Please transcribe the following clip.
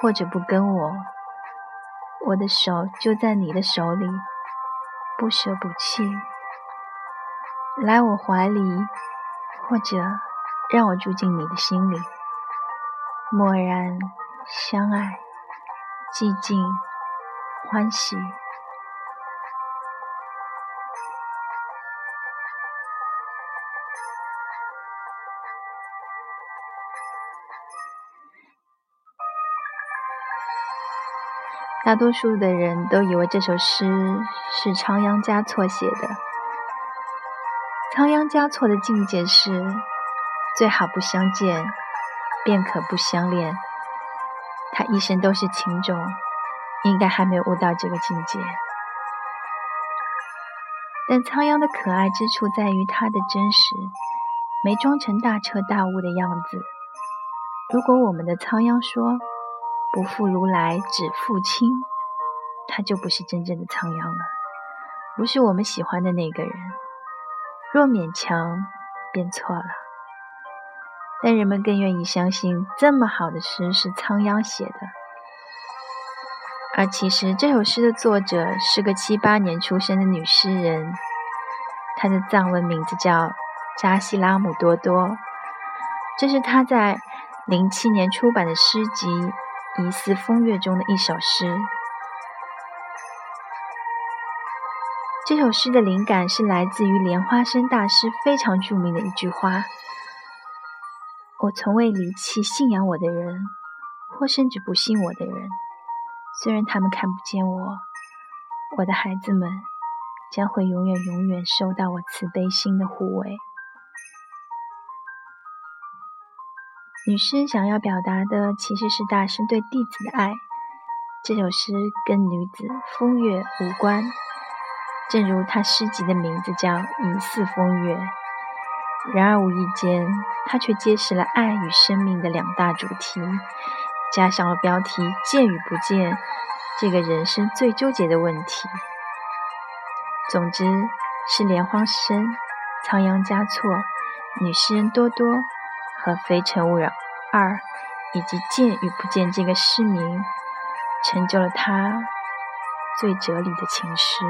或者不跟我，我的手就在你的手里，不舍不弃。来我怀里，或者让我住进你的心里，默然相爱，寂静欢喜。大多数的人都以为这首诗是仓央嘉措写的。仓央嘉措的境界是最好不相见，便可不相恋。他一生都是情种，应该还没有悟到这个境界。但仓央的可爱之处在于他的真实，没装成大彻大悟的样子。如果我们的仓央说，不负如来只负卿，他就不是真正的仓央了，不是我们喜欢的那个人。若勉强，便错了。但人们更愿意相信，这么好的诗是仓央写的。而其实这首诗的作者是个七八年出生的女诗人，她的藏文名字叫扎西拉姆多多，这是她在零七年出版的诗集。《疑似风月》中的一首诗。这首诗的灵感是来自于莲花生大师非常著名的一句话：“我从未离弃信仰我的人，或甚至不信我的人。虽然他们看不见我，我的孩子们将会永远永远受到我慈悲心的护卫。”女诗想要表达的其实是大师对弟子的爱。这首诗跟女子风月无关，正如他诗集的名字叫《疑似风月》。然而无意间，他却揭示了爱与生命的两大主题，加上了标题“见与不见”这个人生最纠结的问题。总之，是莲花生、仓央嘉措、女诗人多多。和《非诚勿扰二》以及《见与不见》这个诗名，成就了他最哲理的情诗。